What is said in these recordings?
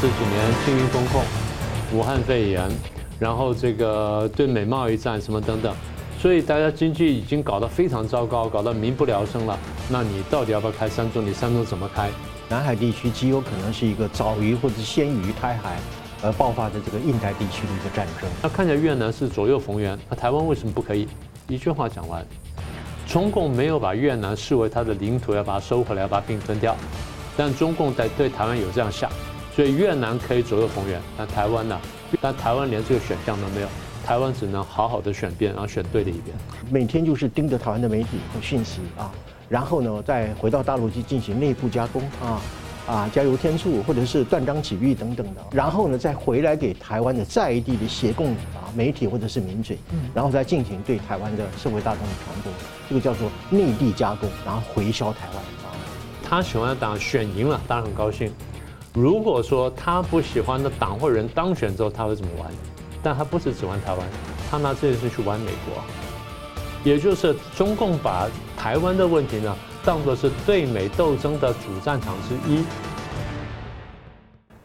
这几年清零风控、武汉肺炎，然后这个对美贸易战什么等等，所以大家经济已经搞得非常糟糕，搞得民不聊生了。那你到底要不要开三中？你三中怎么开？南海地区极有可能是一个早于或者先于台海而爆发的这个印太地区的一个战争。那看起来越南是左右逢源，那台湾为什么不可以？一句话讲完，中共没有把越南视为它的领土，要把它收回来，要把它并吞掉。但中共在对台湾有这样想，所以越南可以左右逢源，但台湾呢？但台湾连这个选项都没有，台湾只能好好的选边，然后选对的一边。每天就是盯着台湾的媒体和讯息啊，然后呢，再回到大陆去进行内部加工啊，啊，加油添醋或者是断章取义等等的，然后呢，再回来给台湾的在地的协共啊媒体或者是民嘴，然后再进行对台湾的社会大众的传播，这个叫做内地加工，然后回销台湾。他喜欢的党选赢了，当然很高兴。如果说他不喜欢的党或人当选之后，他会怎么玩？但他不是只玩台湾，他拿这件事去玩美国。也就是中共把台湾的问题呢，当作是对美斗争的主战场之一。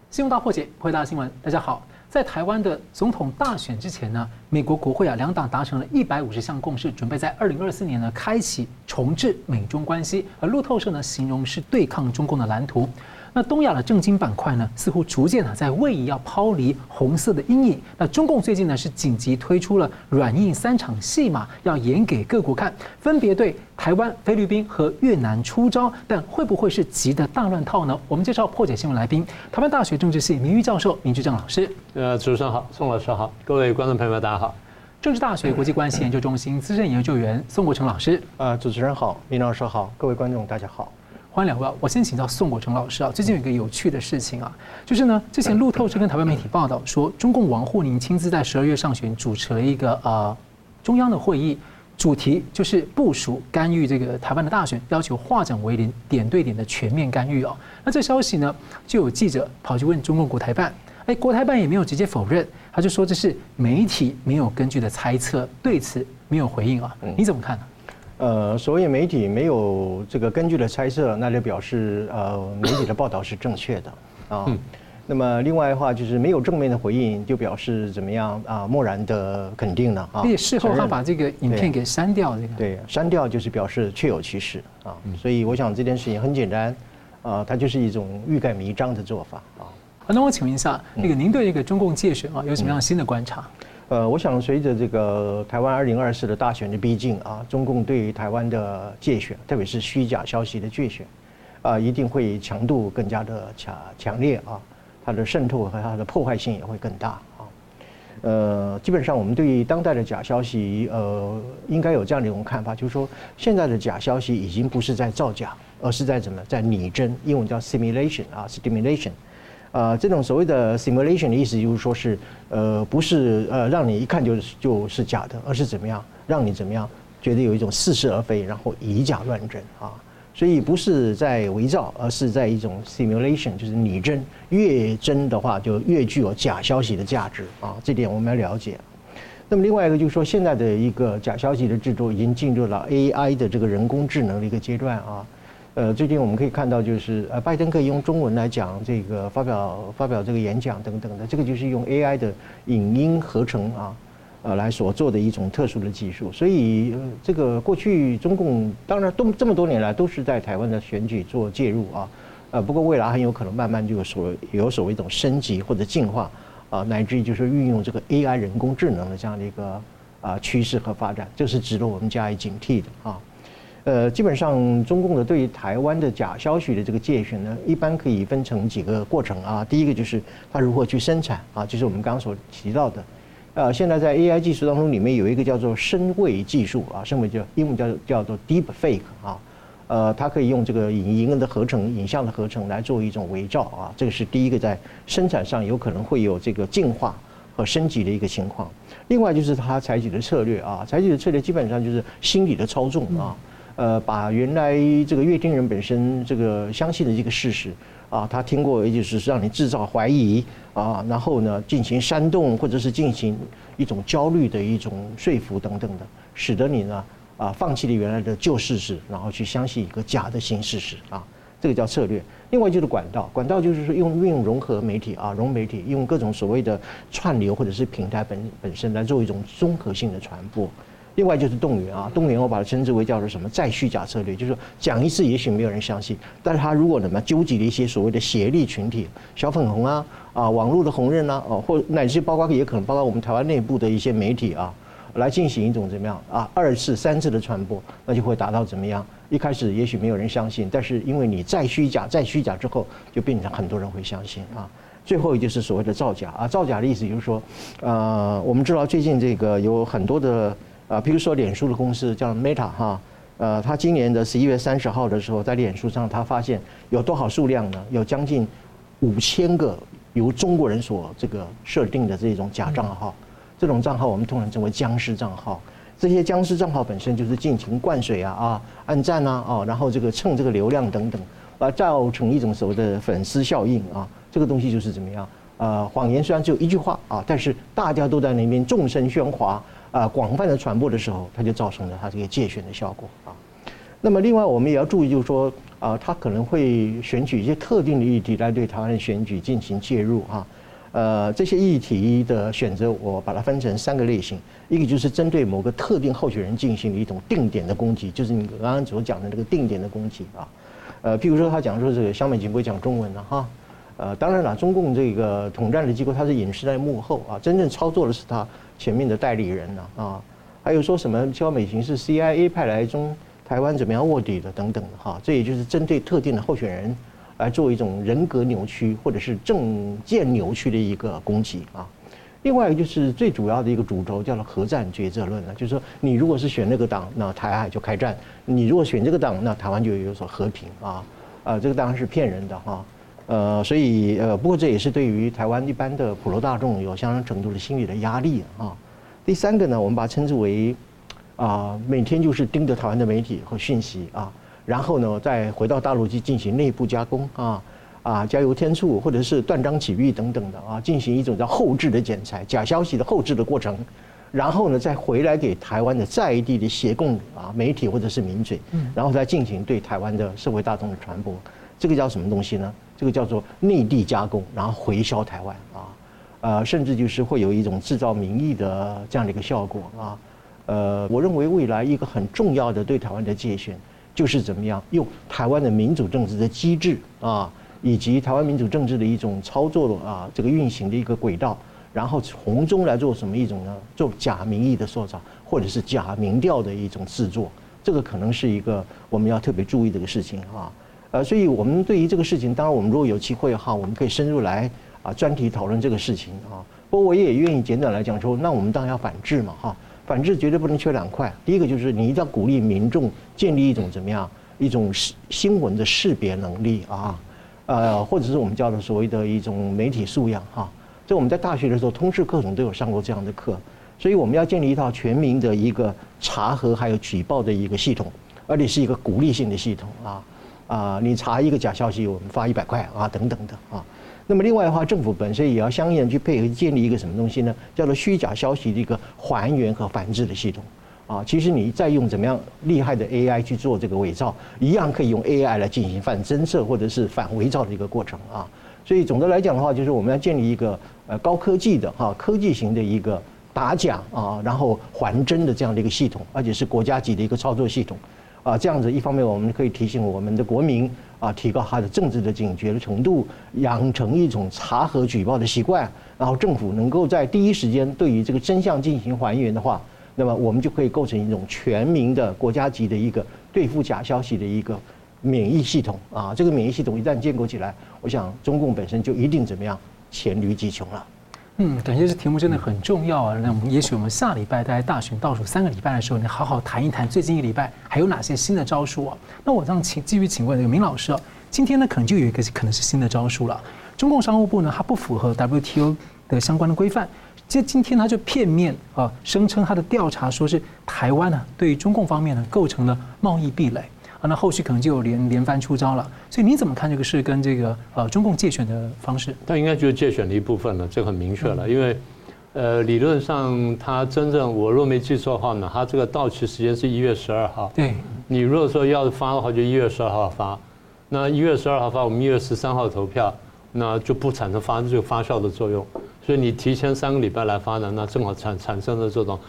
新闻大破解，回答新闻，大家好。在台湾的总统大选之前呢，美国国会啊两党达成了一百五十项共识，准备在二零二四年呢开启重置美中关系。而路透社呢形容是对抗中共的蓝图。那东亚的政经板块呢，似乎逐渐呢在位移要抛离红色的阴影。那中共最近呢是紧急推出了软硬三场戏码，要演给各国看，分别对台湾、菲律宾和越南出招。但会不会是急的大乱套呢？我们介绍破解新闻来宾，台湾大学政治系名誉教授明居正老师。呃，主持人好，宋老师好，各位观众朋友们大家好。政治大学国际关系研究中心资深研究员宋国成老师。呃，主持人好，明老师好，各位观众大家好。欢迎两位，我先请教宋国成老师啊。最近有一个有趣的事情啊，就是呢，之前路透社跟台湾媒体报道说，中共王沪宁亲自在十二月上旬主持了一个呃中央的会议，主题就是部署干预这个台湾的大选，要求化整为零，点对点的全面干预哦。那这消息呢，就有记者跑去问中共国台办，哎，国台办也没有直接否认，他就说这是媒体没有根据的猜测，对此没有回应啊。你怎么看呢？呃，所谓媒体没有这个根据的猜测，那就表示呃 媒体的报道是正确的啊。嗯、那么另外的话就是没有正面的回应，就表示怎么样啊？漠然的肯定呢啊。而且事后他把这个影片给删掉，这个对删掉就是表示确有其事啊。所以我想这件事情很简单啊，它就是一种欲盖弥彰的做法啊。那我请问一下，那个您对这个中共界选啊有什么样新的观察？呃，我想随着这个台湾二零二四的大选的逼近啊，中共对于台湾的界选，特别是虚假消息的界选，啊，一定会强度更加的强强烈啊，它的渗透和它的破坏性也会更大啊。呃，基本上我们对于当代的假消息，呃，应该有这样的一种看法，就是说现在的假消息已经不是在造假，而是在怎么在拟真，英文叫 simulation 啊，stimulation。呃，这种所谓的 simulation 的意思就是说是，呃，不是呃让你一看就是就是假的，而是怎么样让你怎么样觉得有一种似是而非，然后以假乱真啊。所以不是在伪造，而是在一种 simulation，就是拟真。越真的话，就越具有假消息的价值啊。这点我们要了解。那么另外一个就是说，现在的一个假消息的制作已经进入了 AI 的这个人工智能的一个阶段啊。呃，最近我们可以看到，就是呃，拜登可以用中文来讲这个发表发表这个演讲等等的，这个就是用 AI 的影音合成啊，呃，来所做的一种特殊的技术。所以，这个过去中共当然都这么多年来都是在台湾的选举做介入啊，呃，不过未来很有可能慢慢就有所有所谓一种升级或者进化啊，乃至于就是运用这个 AI 人工智能的这样的一个啊趋势和发展，这是值得我们加以警惕的啊。呃，基本上中共的对于台湾的假消息的这个介选呢，一般可以分成几个过程啊。第一个就是它如何去生产啊，就是我们刚刚所提到的。呃，现在在 AI 技术当中，里面有一个叫做深伪技术啊，深位叫英文叫叫做 Deep Fake 啊。呃，它可以用这个影音的合成、影像的合成来做一种伪造啊。这个是第一个在生产上有可能会有这个进化和升级的一个情况。另外就是它采取的策略啊，采取的策略基本上就是心理的操纵啊。呃，把原来这个阅听人本身这个相信的这个事实啊，他听过，也就是让你制造怀疑啊，然后呢进行煽动或者是进行一种焦虑的一种说服等等的，使得你呢啊放弃了原来的旧事实，然后去相信一个假的新事实啊。这个叫策略。另外就是管道，管道就是说用运用融合媒体啊，融媒体用各种所谓的串流或者是平台本本身来做一种综合性的传播。另外就是动员啊，动员我把它称之为叫做什么再虚假策略，就是说讲一次也许没有人相信，但是他如果怎么纠集了一些所谓的协力群体，小粉红啊啊，网络的红人啊，哦，或乃至包括也可能包括我们台湾内部的一些媒体啊，来进行一种怎么样啊二次三次的传播，那就会达到怎么样？一开始也许没有人相信，但是因为你再虚假、再虚假之后，就变成很多人会相信啊。最后也就是所谓的造假啊，造假的意思就是说，呃，我们知道最近这个有很多的啊，比如说脸书的公司叫 Meta 哈，呃，他今年的十一月三十号的时候，在脸书上他发现有多少数量呢？有将近五千个由中国人所这个设定的这种假账号，这种账号我们通常称为僵尸账号。这些僵尸账号本身就是尽情灌水啊啊，按赞啊哦，然后这个蹭这个流量等等，啊，造成一种所谓的粉丝效应啊。这个东西就是怎么样？呃，谎言虽然只有一句话啊，但是大家都在那边众声喧哗啊，广泛的传播的时候，它就造成了它这个介选的效果啊。那么另外我们也要注意，就是说啊，它可能会选取一些特定的议题来对台湾的选举进行介入啊。呃，这些议题的选择，我把它分成三个类型。一个就是针对某个特定候选人进行的一种定点的攻击，就是你刚刚所讲的那个定点的攻击啊。呃，譬如说他讲说这个香美琴不会讲中文了哈。呃，当然了，中共这个统战的机构，它是隐士在幕后啊，真正操作的是他前面的代理人呢啊。还有说什么萧美琴是 CIA 派来中台湾怎么样卧底的等等的哈。这也就是针对特定的候选人。来做一种人格扭曲或者是政见扭曲的一个攻击啊。另外一个就是最主要的一个主轴叫做核战抉择论了，就是说你如果是选那个党，那台海就开战；你如果选这个党，那台湾就有所和平啊。啊，这个当然是骗人的哈。呃，所以呃，不过这也是对于台湾一般的普罗大众有相当程度的心理的压力啊。第三个呢，我们把它称之为啊，每天就是盯着台湾的媒体和讯息啊。然后呢，再回到大陆去进行内部加工啊，啊，加油添醋，或者是断章取义等等的啊，进行一种叫后置的剪裁，假消息的后置的过程。然后呢，再回来给台湾的在地的协共啊媒体或者是民嘴，然后再进行对台湾的社会大众的传播。这个叫什么东西呢？这个叫做内地加工，然后回销台湾啊，呃，甚至就是会有一种制造民意的这样的一个效果啊。呃，我认为未来一个很重要的对台湾的界选。就是怎么样用台湾的民主政治的机制啊，以及台湾民主政治的一种操作啊，这个运行的一个轨道，然后从中来做什么一种呢？做假民意的塑造，或者是假民调的一种制作，这个可能是一个我们要特别注意的一个事情啊。呃，所以我们对于这个事情，当然我们如果有机会哈，我们可以深入来啊专题讨论这个事情啊。不过我也愿意简短来讲说，那我们当然要反制嘛哈。反制绝对不能缺两块。第一个就是你一定要鼓励民众建立一种怎么样一种新闻的识别能力啊，呃，或者是我们叫的所谓的一种媒体素养哈。这我们在大学的时候通识课程都有上过这样的课，所以我们要建立一套全民的一个查核还有举报的一个系统，而且是一个鼓励性的系统啊啊，你查一个假消息，我们发一百块啊等等的啊。那么另外的话，政府本身也要相应的去配合建立一个什么东西呢？叫做虚假消息的一个还原和反制的系统。啊，其实你再用怎么样厉害的 AI 去做这个伪造，一样可以用 AI 来进行反侦测或者是反伪造的一个过程啊。所以总的来讲的话，就是我们要建立一个呃高科技的哈科技型的一个打假啊，然后还真的这样的一个系统，而且是国家级的一个操作系统。啊，这样子一方面我们可以提醒我们的国民啊，提高他的政治的警觉的程度，养成一种查核举报的习惯，然后政府能够在第一时间对于这个真相进行还原的话，那么我们就可以构成一种全民的国家级的一个对付假消息的一个免疫系统啊。这个免疫系统一旦建构起来，我想中共本身就一定怎么样，黔驴技穷了。嗯，感谢这题目真的很重要啊。那我们也许我们下礼拜在大选倒数三个礼拜的时候，你好好谈一谈最近一礼拜还有哪些新的招数啊？那我让请继续请问这个明老师啊，今天呢可能就有一个可能是新的招数了。中共商务部呢，它不符合 WTO 的相关的规范，其实今天它就片面啊声称它的调查说是台湾呢对于中共方面呢构成了贸易壁垒。那后续可能就有连连番出招了，所以你怎么看这个事跟这个呃中共借选的方式？他应该就是借选的一部分了，这很明确了。因为呃理论上他真正我若没记错的话呢，他这个到期时间是一月十二号。对，你如果说要发的话，就一月十二号发。那一月十二号发，我们一月十三号投票，那就不产生发这个发酵的作用。所以你提前三个礼拜来发呢，那正好产产生了这种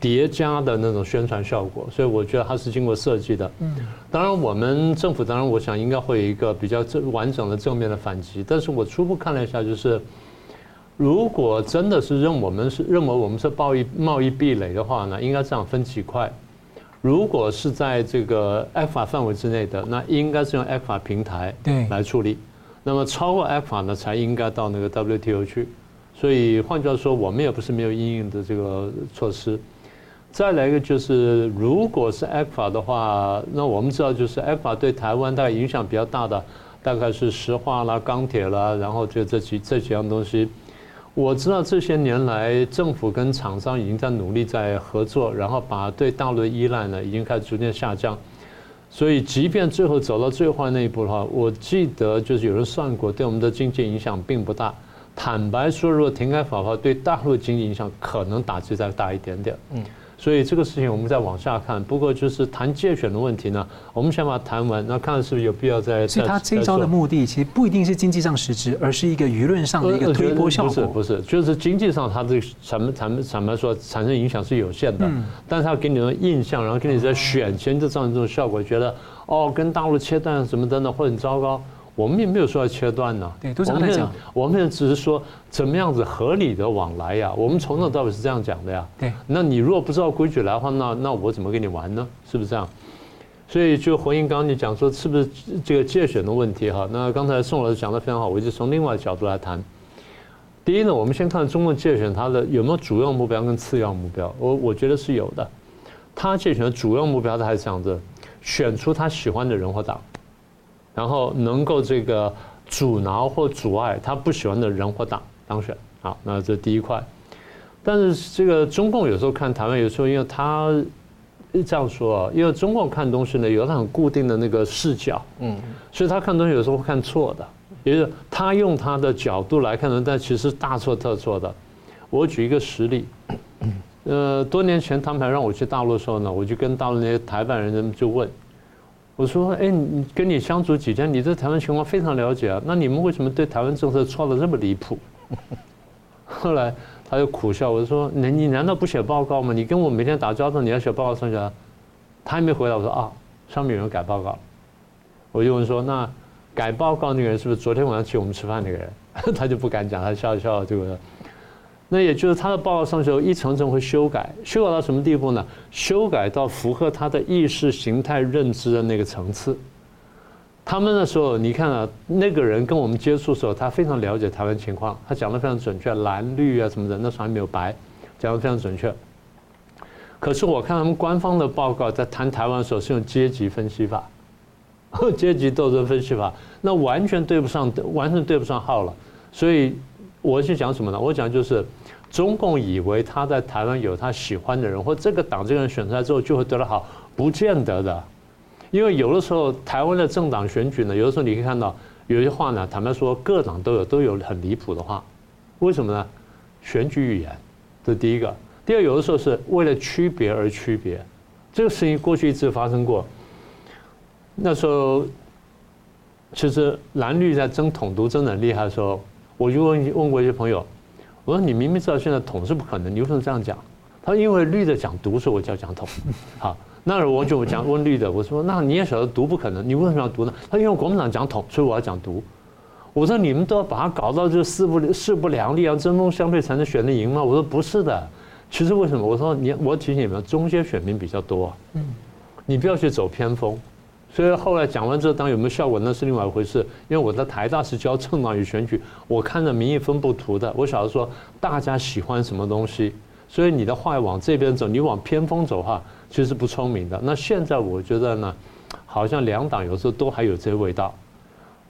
叠加的那种宣传效果。所以我觉得它是经过设计的。嗯，当然我们政府当然我想应该会有一个比较正完整的正面的反击。但是我初步看了一下，就是如果真的是认我们是认为我们是贸易贸易壁垒的话呢，应该这样分几块。如果是在这个 ECFA 范围之内的，那应该是用 ECFA 平台对来处理。那么超过 ECFA 呢，才应该到那个 WTO 去。所以换句话说，我们也不是没有应应的这个措施。再来一个就是，如果是 ECFA 的话，那我们知道就是 ECFA 对台湾大概影响比较大的，大概是石化啦、钢铁啦，然后就这几这几样东西。我知道这些年来，政府跟厂商已经在努力在合作，然后把对大陆的依赖呢，已经开始逐渐下降。所以，即便最后走到最坏那一步的话，我记得就是有人算过，对我们的经济影响并不大。坦白说，如果停开法的话，对大陆经济影响可能打击再大一点点。嗯。所以这个事情我们再往下看。不过就是谈借选的问题呢，我们先把它谈完，那看是不是有必要再。所以他这一招的目的其实不一定是经济上实质，而是一个舆论上的一个推波效果。不是不是，就是经济上它这个坦坦坦白说产生影响是有限的，但是他给你的印象，然后给你在选前就造成这种效果，觉得哦跟大陆切断什么等等会很糟糕。我们也没有说要切断呢，对，都是。我们只是说怎么样子合理的往来呀。我们从头到尾是这样讲的呀。对，那你如果不知道规矩来的话，那那我怎么跟你玩呢？是不是这样？所以就回应刚刚你讲说是不是这个界选的问题哈？那刚才宋老师讲的非常好，我就从另外角度来谈。第一呢，我们先看中共界选它的有没有主要目标跟次要目标。我我觉得是有的。他界选的主要目标他还是想着选出他喜欢的人或党。然后能够这个阻挠或阻碍他不喜欢的人或党当选，好，那这第一块。但是这个中共有时候看台湾，有时候因为他这样说啊，因为中共看东西呢，有他很固定的那个视角，嗯，所以他看东西有时候会看错的，也就是他用他的角度来看呢，但其实大错特错的。我举一个实例，呃，多年前他们还让我去大陆的时候呢，我就跟大陆那些台湾人就问。我说：“哎，你跟你相处几天，你对台湾情况非常了解啊。那你们为什么对台湾政策错的这么离谱？” 后来他就苦笑，我说：“你你难道不写报告吗？你跟我每天打交道，你要写报告上去啊？”他还没回答，我说：“啊，上面有人改报告。”我就问说：“那改报告那个人是不是昨天晚上请我们吃饭那个人？” 他就不敢讲，他笑笑这个。那也就是他的报告上去一层层会修改，修改到什么地步呢？修改到符合他的意识形态认知的那个层次。他们那时候，你看啊，那个人跟我们接触的时候，他非常了解台湾情况，他讲的非常准确，蓝绿啊什么的，那时候还没有白，讲的非常准确。可是我看他们官方的报告，在谈台湾的时候是用阶级分析法，阶级斗争分析法，那完全对不上，完全对不上号了。所以我是讲什么呢？我讲就是。中共以为他在台湾有他喜欢的人，或这个党这个人选出来之后就会得到好，不见得的。因为有的时候台湾的政党选举呢，有的时候你可以看到有些话呢，坦白说各党都有都有很离谱的话。为什么呢？选举语言，这第一个。第二，有的时候是为了区别而区别，这个事情过去一直发生过。那时候其实蓝绿在争统独争得很厉害的时候，我就问问过一些朋友。我说你明明知道现在统是不可能，你为什么这样讲？他说因为绿的讲独，所以我就要讲统。好，那我就讲问绿的，我说那你也晓得独不可能，你为什么要独呢？他因为国民党讲统，所以我要讲独。我说你们都要把它搞到就势不势不两立啊，针锋相对才能选得赢吗？我说不是的，其实为什么？我说你我提醒你们，中间选民比较多，嗯，你不要去走偏锋。所以后来讲完这党有没有效果，那是另外一回事。因为我在台大是教政党与选举，我看着民意分布图的，我晓得说大家喜欢什么东西。所以你的话往这边走，你往偏锋走的话，其实不聪明的。那现在我觉得呢，好像两党有时候都还有这味道。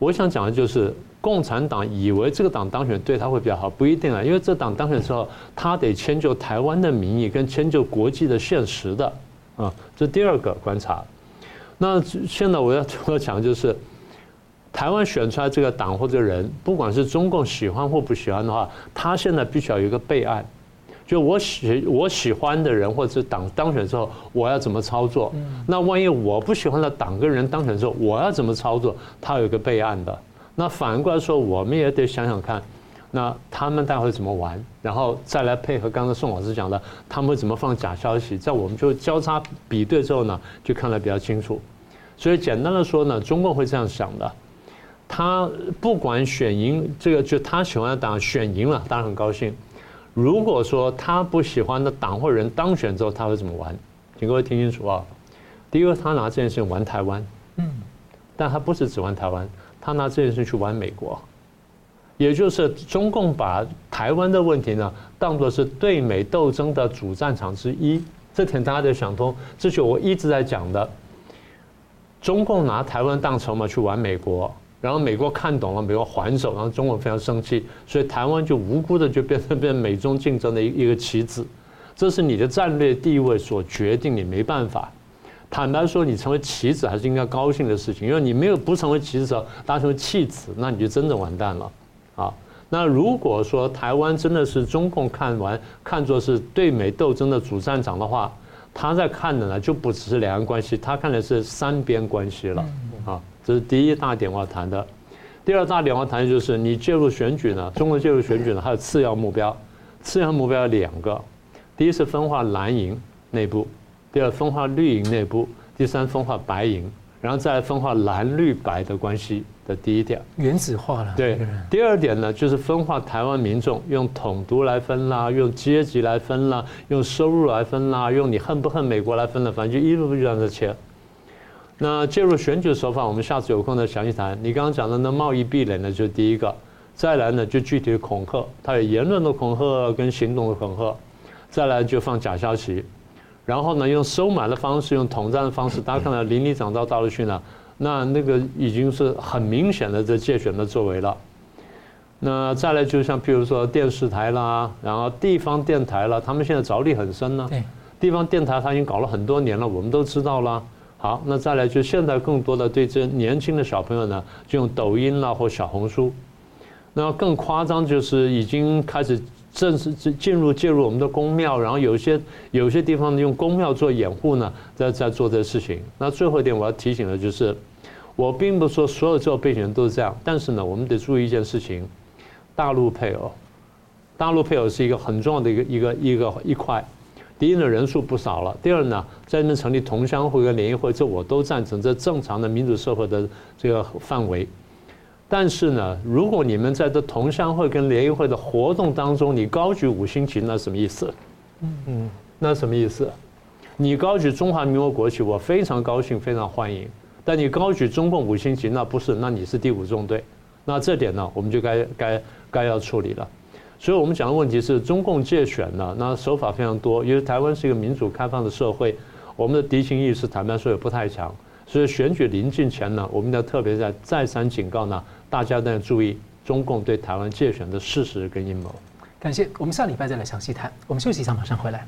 我想讲的就是，共产党以为这个党当选对他会比较好，不一定啊。因为这党当选之后，他得迁就台湾的民意跟迁就国际的现实的啊。这第二个观察。那现在我要我要讲的就是，台湾选出来这个党或者人，不管是中共喜欢或不喜欢的话，他现在必须要有一个备案，就我喜我喜欢的人或者是党当选之后，我要怎么操作？那万一我不喜欢的党跟人当选之后，我要怎么操作？他有一个备案的。那反过来说，我们也得想想看，那他们待会怎么玩，然后再来配合刚才宋老师讲的，他们会怎么放假消息，在我们就交叉比对之后呢，就看得比较清楚。所以简单的说呢，中共会这样想的。他不管选赢这个，就他喜欢的党选赢了，当然很高兴。如果说他不喜欢的党或人当选之后，他会怎么玩？请各位听清楚啊！第一个，他拿这件事情玩台湾，嗯，但他不是只玩台湾，他拿这件事去玩美国，也就是中共把台湾的问题呢，当作是对美斗争的主战场之一。这点大家得想通，这是我一直在讲的。中共拿台湾当筹码去玩美国。然后美国看懂了，美国还手，然后中国非常生气，所以台湾就无辜的就变成变美中竞争的一一个棋子，这是你的战略地位所决定，你没办法。坦白说，你成为棋子还是应该高兴的事情，因为你没有不成为棋子，当成为弃子，那你就真的完蛋了啊。那如果说台湾真的是中共看完看作是对美斗争的主战场的话，他在看的呢就不只是两岸关系，他看的是三边关系了。啊。这是第一大点我要谈的，第二大点我要谈的就是你介入选举呢，中国介入选举呢，还有次要目标，次要目标有两个，第一是分化蓝营内部，第二分化绿营内部，第三分化白营，然后再来分化蓝绿白的关系的第一点，原子化了。对，第二点呢就是分化台湾民众，用统独来分啦，用阶级来分啦，用收入来分啦，用你恨不恨美国来分了，反正就一路就这样子切。那介入选举的手法，我们下次有空再详细谈。你刚刚讲的那贸易壁垒呢，就是第一个；再来呢，就具体的恐吓，它有言论的恐吓跟行动的恐吓；再来就放假消息，然后呢，用收买的方式，用统战的方式，大家看到林里长到大陆去呢，那那个已经是很明显的这借选的作为了。那再来就像譬如说电视台啦，然后地方电台啦，他们现在着力很深呢。地方电台他已经搞了很多年了，我们都知道啦。好，那再来就现在更多的对这年轻的小朋友呢，就用抖音啦或小红书，那更夸张就是已经开始正式进入介入我们的宫庙，然后有些有些地方用宫庙做掩护呢，在在做这个事情。那最后一点我要提醒的就是，我并不是说所有这背景人都是这样，但是呢，我们得注意一件事情，大陆配偶，大陆配偶是一个很重要的一个一个一个一块。第一呢，人数不少了；第二呢，在那边成立同乡会跟联谊会，这我都赞成，这正常的民主社会的这个范围。但是呢，如果你们在这同乡会跟联谊会的活动当中，你高举五星旗，那什么意思？嗯嗯，那什么意思？你高举中华民国国旗，我非常高兴，非常欢迎。但你高举中共五星旗，那不是，那你是第五纵队。那这点呢，我们就该该该要处理了。所以我们讲的问题是中共介选呢，那手法非常多。因为台湾是一个民主开放的社会，我们的敌情意识坦白说也不太强。所以选举临近前呢，我们要特别在再三警告呢，大家都要注意中共对台湾借选的事实跟阴谋。感谢，我们下礼拜再来详细谈。我们休息一下，马上回来。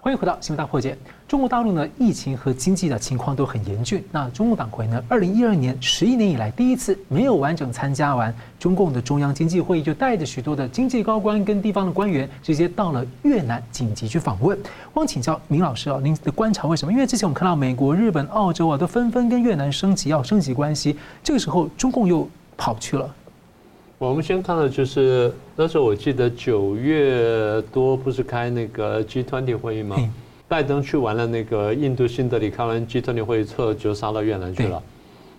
欢迎回到新闻大破解。中国大陆呢，疫情和经济的情况都很严峻。那中共党魁呢，二零一二年十一年以来第一次没有完整参加完中共的中央经济会议，就带着许多的经济高官跟地方的官员，直接到了越南紧急去访问。我想请教明老师啊，您的观察为什么？因为之前我们看到美国、日本、澳洲啊，都纷纷跟越南升级，要升级关系，这个时候中共又跑去了。我们先看到就是那时候，我记得九月多不是开那个 G20 会议吗？拜登去完了那个印度新德里，开完 G20 会议之后就杀到越南去了。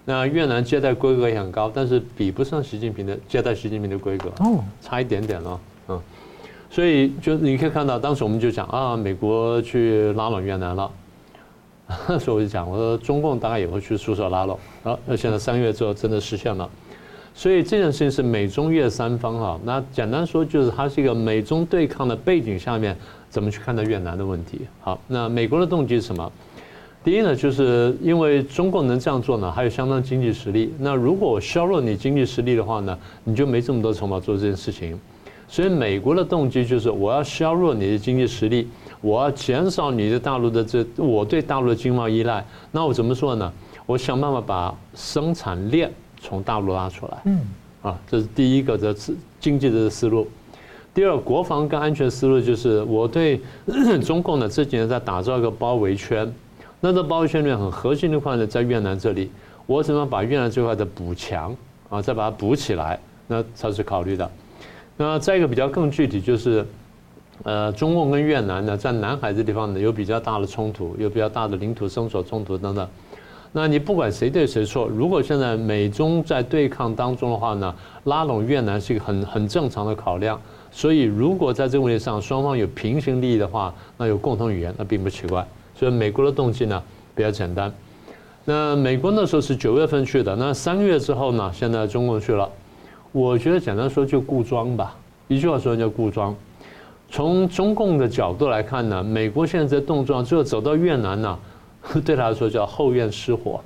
那越南接待规格也很高，但是比不上习近平的接待习近平的规格，哦，差一点点了，嗯。所以就你可以看到，当时我们就讲啊，美国去拉拢越南了。那时候我就讲，我说中共大概也会去出手拉拢。好，那现在三月之后真的实现了。所以这件事情是美中越三方哈，那简单说就是它是一个美中对抗的背景下面，怎么去看待越南的问题？好，那美国的动机是什么？第一呢，就是因为中共能这样做呢，还有相当经济实力。那如果我削弱你经济实力的话呢，你就没这么多筹码做这件事情。所以美国的动机就是我要削弱你的经济实力，我要减少你的大陆的这我对大陆的经贸依赖。那我怎么说呢？我想办法把生产链。从大陆拉出来，嗯，啊，这是第一个的经济的思路。第二，国防跟安全思路就是我对 中共呢这几年在打造一个包围圈，那这包围圈里面很核心的话呢，在越南这里，我怎么把越南这块的补强啊，再把它补起来，那才是考虑的。那再一个比较更具体就是。呃，中共跟越南呢，在南海这地方呢，有比较大的冲突，有比较大的领土争索冲突等等。那你不管谁对谁错，如果现在美中在对抗当中的话呢，拉拢越南是一个很很正常的考量。所以，如果在这个问题上双方有平行利益的话，那有共同语言，那并不奇怪。所以，美国的动机呢比较简单。那美国那时候是九月份去的，那三个月之后呢，现在中共去了。我觉得简单说就固装吧，一句话说叫固装。从中共的角度来看呢，美国现在在动作，最后走到越南呢，对他来说叫后院失火。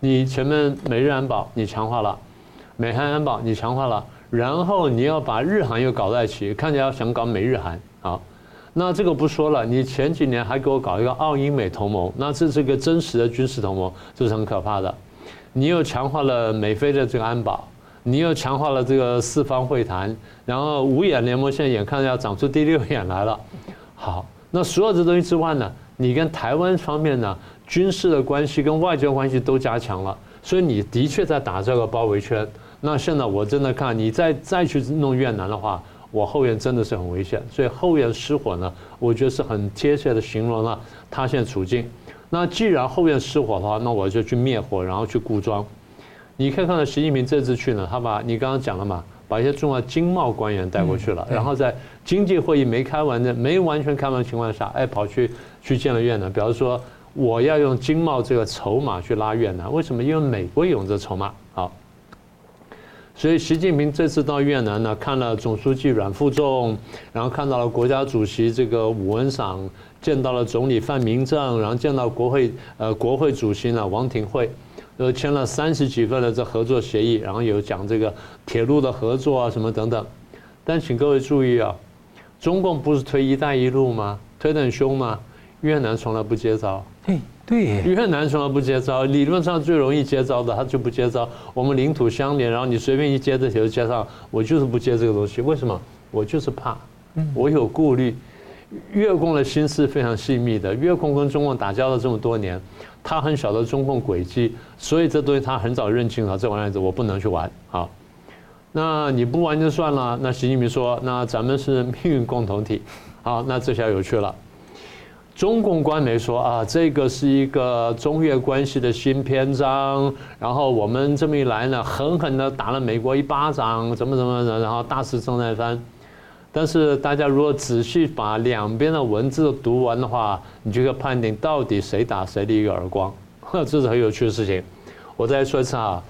你前面美日安保你强化了，美韩安保你强化了，然后你要把日韩又搞在一起，看起来要想搞美日韩好。那这个不说了，你前几年还给我搞一个澳英美同盟，那这是一个真实的军事同盟，这是很可怕的。你又强化了美菲的这个安保。你又强化了这个四方会谈，然后五眼联盟现在眼看要长出第六眼来了。好，那所有这东西之外呢，你跟台湾方面呢，军事的关系跟外交关系都加强了，所以你的确在打这个包围圈。那现在我真的看你再再去弄越南的话，我后院真的是很危险。所以后院失火呢，我觉得是很贴切的形容了他现在处境。那既然后院失火的话，那我就去灭火，然后去固装。你可以看到习近平这次去呢，他把你刚刚讲了嘛，把一些重要经贸官员带过去了，然后在经济会议没开完的、没完全开完的情况下，哎，跑去去见了越南，比方说我要用经贸这个筹码去拉越南，为什么？因为美国有这筹码，好，所以习近平这次到越南呢，看了总书记阮富仲，然后看到了国家主席这个武文赏，见到了总理范明政，然后见到国会呃国会主席呢王廷惠。呃，签了三十几份的这合作协议，然后有讲这个铁路的合作啊，什么等等。但请各位注意啊，中共不是推“一带一路”吗？推得很凶吗？越南从来不接招。嘿，对，越南从来不接招。理论上最容易接招的，他就不接招。我们领土相连，然后你随便一接这铁路接上，我就是不接这个东西。为什么？我就是怕，我有顾虑。越共的心思非常细密的，越共跟中共打交道这么多年。他很晓得中共轨迹，所以这东西他很早认清了。这玩意子我不能去玩。好，那你不玩就算了。那习近平说：“那咱们是命运共同体。”好，那这下有趣了。中共官媒说：“啊，这个是一个中越关系的新篇章。然后我们这么一来呢，狠狠地打了美国一巴掌，怎么怎么的，然后大肆正在翻。”但是大家如果仔细把两边的文字读完的话，你就可以判定到底谁打谁的一个耳光，这是很有趣的事情。我再说一次啊，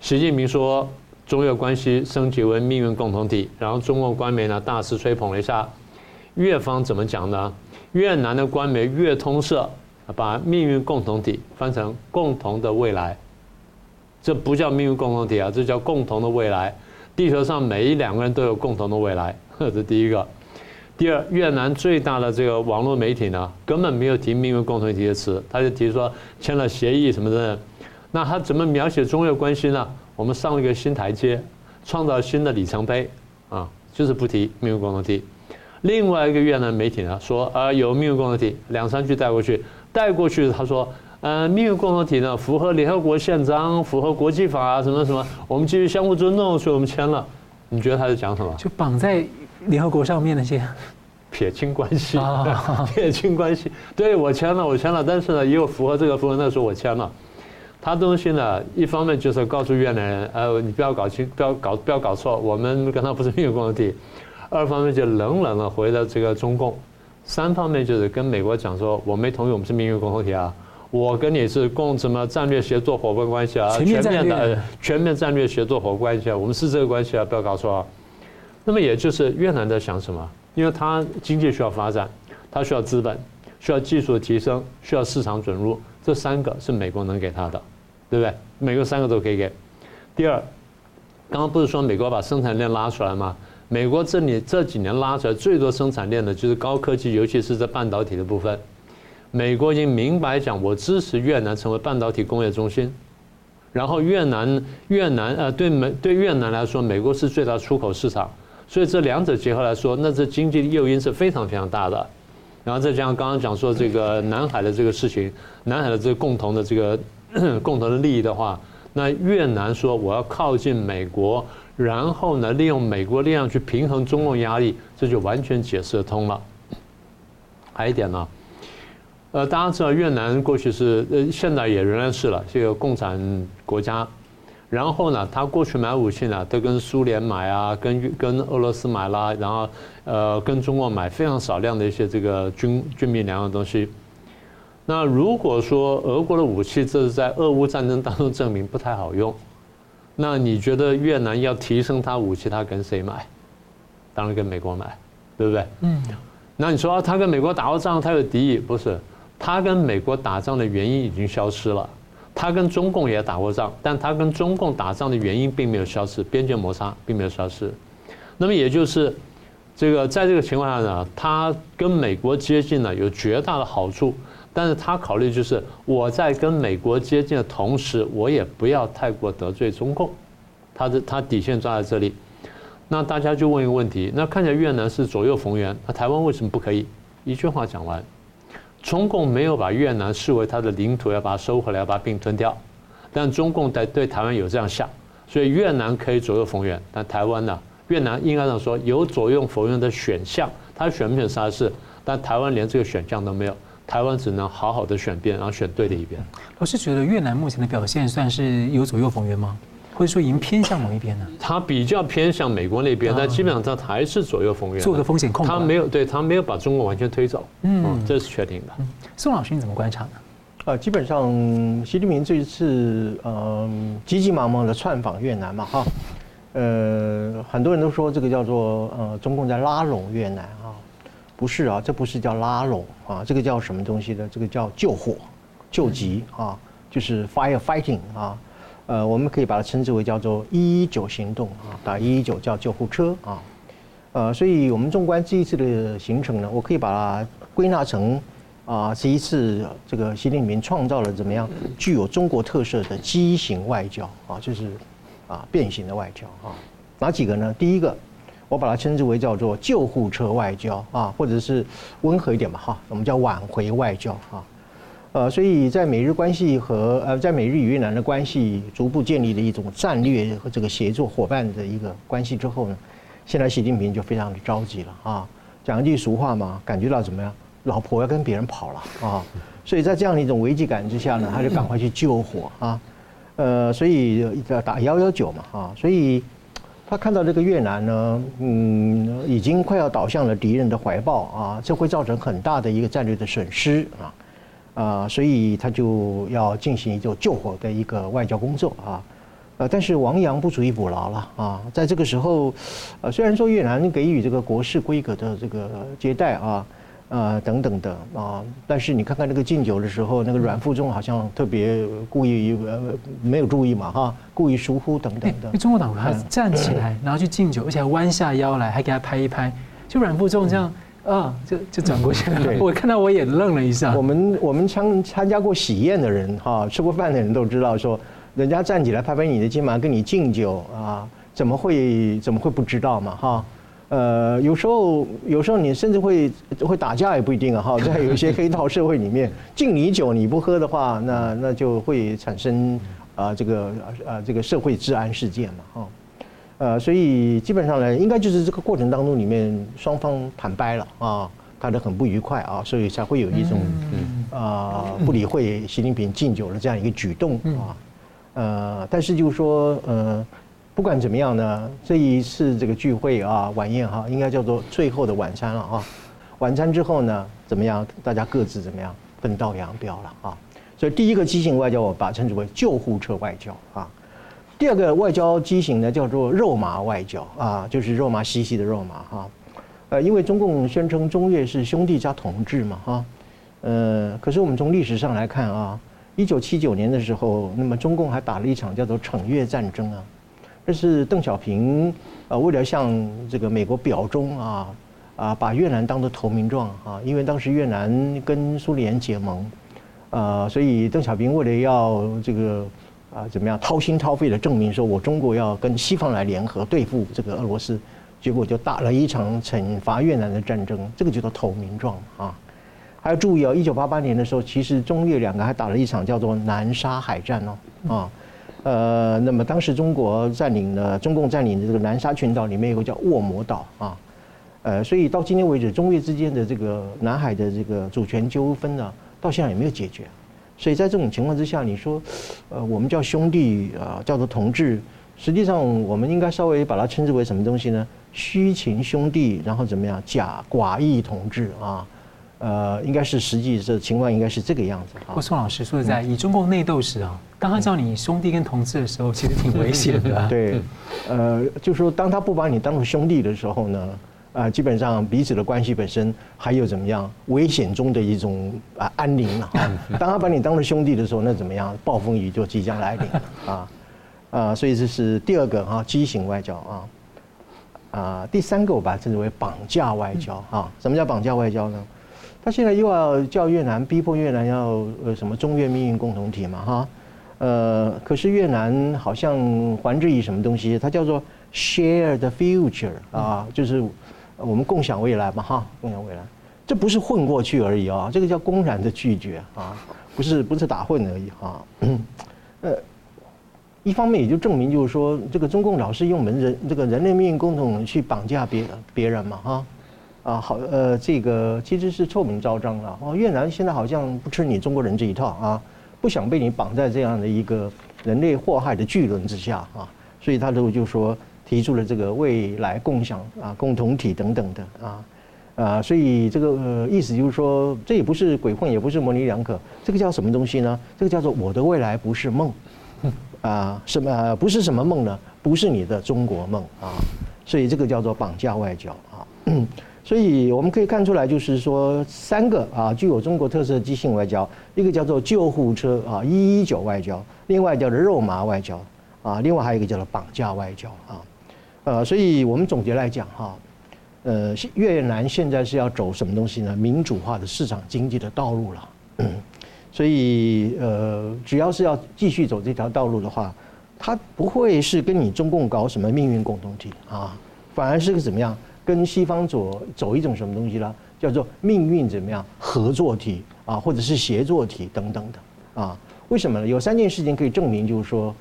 习近平说中越关系升级为命运共同体，然后中共官媒呢大肆吹捧了一下。越方怎么讲呢？越南的官媒越通社把命运共同体翻成共同的未来，这不叫命运共同体啊，这叫共同的未来。地球上每一两个人都有共同的未来。这是第一个，第二，越南最大的这个网络媒体呢，根本没有提“命运共同体”的词，他就提说签了协议什么的。那他怎么描写中越关系呢？我们上了一个新台阶，创造新的里程碑啊，就是不提“命运共同体”。另外一个越南媒体呢说啊，有“命运共同体”，两三句带过去，带过去他说，呃，“命运共同体”呢符合联合国宪章，符合国际法啊，什么什么，我们继续相互尊重，所以我们签了。你觉得他在讲什么？就绑在。联合国上面那些 撇清关系，撇清关系。对，我签了，我签了，但是呢，也有符合这个符合那个时候我签了。他东西呢，一方面就是告诉越南人，呃，你不要搞清，不要搞，不要搞错，我们跟他不是命运共同体。二方面就冷冷的回了这个中共。三方面就是跟美国讲说，我没同意我们是命运共同体啊，我跟你是共什么战略协作伙伴关系啊，全面的全面战略协作伙伴关系啊，我们是这个关系啊，不要搞错啊。那么也就是越南在想什么？因为它经济需要发展，它需要资本，需要技术的提升，需要市场准入，这三个是美国能给它的，对不对？美国三个都可以给。第二，刚刚不是说美国把生产链拉出来吗？美国这里这几年拉出来最多生产链的就是高科技，尤其是在半导体的部分。美国已经明白讲，我支持越南成为半导体工业中心。然后越南越南呃对美对越南来说，美国是最大出口市场。所以这两者结合来说，那这经济的诱因是非常非常大的。然后再加上刚刚讲说这个南海的这个事情，南海的这个共同的这个 共同的利益的话，那越南说我要靠近美国，然后呢利用美国力量去平衡中共压力，这就完全解释得通了。还有一点呢，呃，大家知道越南过去是呃，现在也仍然是了，这个共产国家。然后呢，他过去买武器呢，都跟苏联买啊，跟跟俄罗斯买啦，然后呃，跟中国买非常少量的一些这个军军民粮的东西。那如果说俄国的武器这是在俄乌战争当中证明不太好用，那你觉得越南要提升他武器，他跟谁买？当然跟美国买，对不对？嗯。那你说他跟美国打过仗，他有敌意？不是，他跟美国打仗的原因已经消失了。他跟中共也打过仗，但他跟中共打仗的原因并没有消失，边界摩擦并没有消失。那么也就是，这个在这个情况下呢，他跟美国接近呢有绝大的好处，但是他考虑就是我在跟美国接近的同时，我也不要太过得罪中共，他的他底线抓在这里。那大家就问一个问题，那看起来越南是左右逢源，那台湾为什么不可以？一句话讲完。中共没有把越南视为它的领土，要把它收回来，要把它并吞掉。但中共在对台湾有这样想，所以越南可以左右逢源，但台湾呢？越南应该这样说，有左右逢源的选项，他选不选啥事？但台湾连这个选项都没有，台湾只能好好的选边，然后选对的一边。老师觉得越南目前的表现算是有左右逢源吗？或者说已经偏向某一边呢？他比较偏向美国那边，但基本上他还是左右逢源，做个风险控制。他没有对他没有把中国完全推走，嗯，这是确定的。宋老师你怎么观察呢？呃，基本上习近平这一次嗯急急忙忙的窜访越南嘛哈，呃，很多人都说这个叫做呃中共在拉拢越南啊，不是啊，这不是叫拉拢啊，这个叫什么东西呢？这个叫救火救急啊，就是 fire fighting 啊。呃，我们可以把它称之为叫做“一一九行动”啊，打一一九叫救护车啊，呃，所以我们纵观这一次的行程呢，我可以把它归纳成啊，这一次这个习近平创造了怎么样具有中国特色的畸形外交啊，就是啊变形的外交啊，哪几个呢？第一个，我把它称之为叫做救护车外交啊，或者是温和一点吧哈，我们叫挽回外交啊。呃，所以在美日关系和呃，在美日与越南的关系逐步建立了一种战略和这个协作伙伴的一个关系之后呢，现在习近平就非常的着急了啊。讲一句俗话嘛，感觉到怎么样？老婆要跟别人跑了啊。所以在这样的一种危机感之下呢，他就赶快去救火啊。呃，所以要打幺幺九嘛啊。所以他看到这个越南呢，嗯，已经快要倒向了敌人的怀抱啊，这会造成很大的一个战略的损失啊。啊，所以他就要进行一种救火的一个外交工作啊，呃，但是亡羊不足以补牢了啊，在这个时候，呃，虽然说越南给予这个国事规格的这个接待啊，呃，等等的啊，但是你看看那个敬酒的时候，那个阮富仲好像特别故意呃没有注意嘛哈，故意疏忽等等的。中国党还站起来，然后去敬酒，而且还弯下腰来，还给他拍一拍，就阮富仲这样。啊，就就转过去了。对 我看到我也愣了一下。我们我们参参加过喜宴的人哈，吃过饭的人都知道，说人家站起来拍拍你的肩膀，跟你敬酒啊，怎么会怎么会不知道嘛哈？呃，有时候有时候你甚至会会打架也不一定啊哈。在有一些黑道社会里面，敬你酒你不喝的话，那那就会产生啊这个啊这个社会治安事件嘛哈。呃，所以基本上呢，应该就是这个过程当中里面双方坦白了啊，谈得很不愉快啊，所以才会有一种啊不理会习近平敬酒的这样一个举动啊。呃，但是就是说呃，不管怎么样呢，这一次这个聚会啊晚宴哈，应该叫做最后的晚餐了啊。晚餐之后呢，怎么样？大家各自怎么样？分道扬镳了啊。所以第一个畸形外交，我把它称之为救护车外交啊。第二个外交畸形呢，叫做肉麻外交啊，就是肉麻兮兮的肉麻哈。呃，因为中共宣称中越是兄弟加同志嘛哈。呃，可是我们从历史上来看啊，一九七九年的时候，那么中共还打了一场叫做惩越战争啊。这是邓小平啊，为了向这个美国表忠啊啊，把越南当做投名状啊，因为当时越南跟苏联结盟啊，所以邓小平为了要这个。啊，怎么样掏心掏肺的证明说，我中国要跟西方来联合对付这个俄罗斯，结果就打了一场惩罚越南的战争，这个叫做投名状啊。还要注意哦，一九八八年的时候，其实中越两个还打了一场叫做南沙海战哦啊，呃，那么当时中国占领了中共占领的这个南沙群岛里面有个叫卧魔岛啊，呃，所以到今天为止，中越之间的这个南海的这个主权纠纷呢，到现在也没有解决。所以在这种情况之下，你说，呃，我们叫兄弟啊，叫做同志，实际上我们应该稍微把它称之为什么东西呢？虚情兄弟，然后怎么样？假寡义同志啊。呃，应该是实际这情况应该是这个样子。不过宋老师说实在，以中共内斗史啊，当他叫你兄弟跟同志的时候，其实挺危险的。对，呃，就是说当他不把你当做兄弟的时候呢，啊，基本上彼此的关系本身还有怎么样危险中的一种啊安宁啊。当他把你当做兄弟的时候，那怎么样？暴风雨就即将来临啊 啊！所以这是第二个啊，畸形外交啊啊。第三个我把它称之为绑架外交啊。什么叫绑架外交呢？他现在又要叫越南，逼迫越南要呃什么中越命运共同体嘛哈，呃，可是越南好像还之以什么东西？它叫做 share the future 啊，就是我们共享未来嘛哈，共享未来，这不是混过去而已啊，这个叫公然的拒绝啊，不是不是打混而已哈，呃，一方面也就证明就是说，这个中共老是用我们人这个人类命运共同去绑架别别人嘛哈。啊，好，呃，这个其实是臭名昭彰了。哦，越南现在好像不吃你中国人这一套啊，不想被你绑在这样的一个人类祸害的巨轮之下啊，所以他就就说提出了这个未来共享啊共同体等等的啊啊，所以这个意思就是说，这也不是鬼混，也不是模棱两可，这个叫什么东西呢？这个叫做我的未来不是梦 啊，什么不是什么梦呢？不是你的中国梦啊，所以这个叫做绑架外交啊。所以我们可以看出来，就是说三个啊具有中国特色的畸形外交，一个叫做救护车啊一一九外交，另外叫做肉麻外交啊，另外还有一个叫做绑架外交啊，呃，所以我们总结来讲哈，呃，越南现在是要走什么东西呢？民主化的市场经济的道路了。所以呃，只要是要继续走这条道路的话，它不会是跟你中共搞什么命运共同体啊，反而是个怎么样？跟西方走走一种什么东西呢？叫做命运怎么样合作体啊，或者是协作体等等的啊？为什么呢？有三件事情可以证明，就是说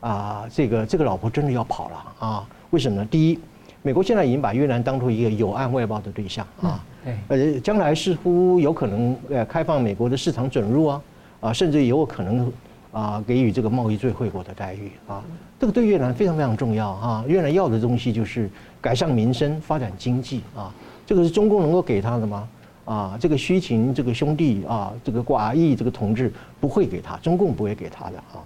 啊，这个这个老婆真的要跑了啊？为什么呢？第一，美国现在已经把越南当做一个有案外报的对象啊，呃，将来似乎有可能呃开放美国的市场准入啊，啊，甚至有可能啊给予这个贸易最惠国的待遇啊，这个对越南非常非常重要啊。越南要的东西就是。改善民生、发展经济啊，这个是中共能够给他的吗？啊，这个虚情、这个兄弟啊，这个寡义、这个同志不会给他，中共不会给他的啊。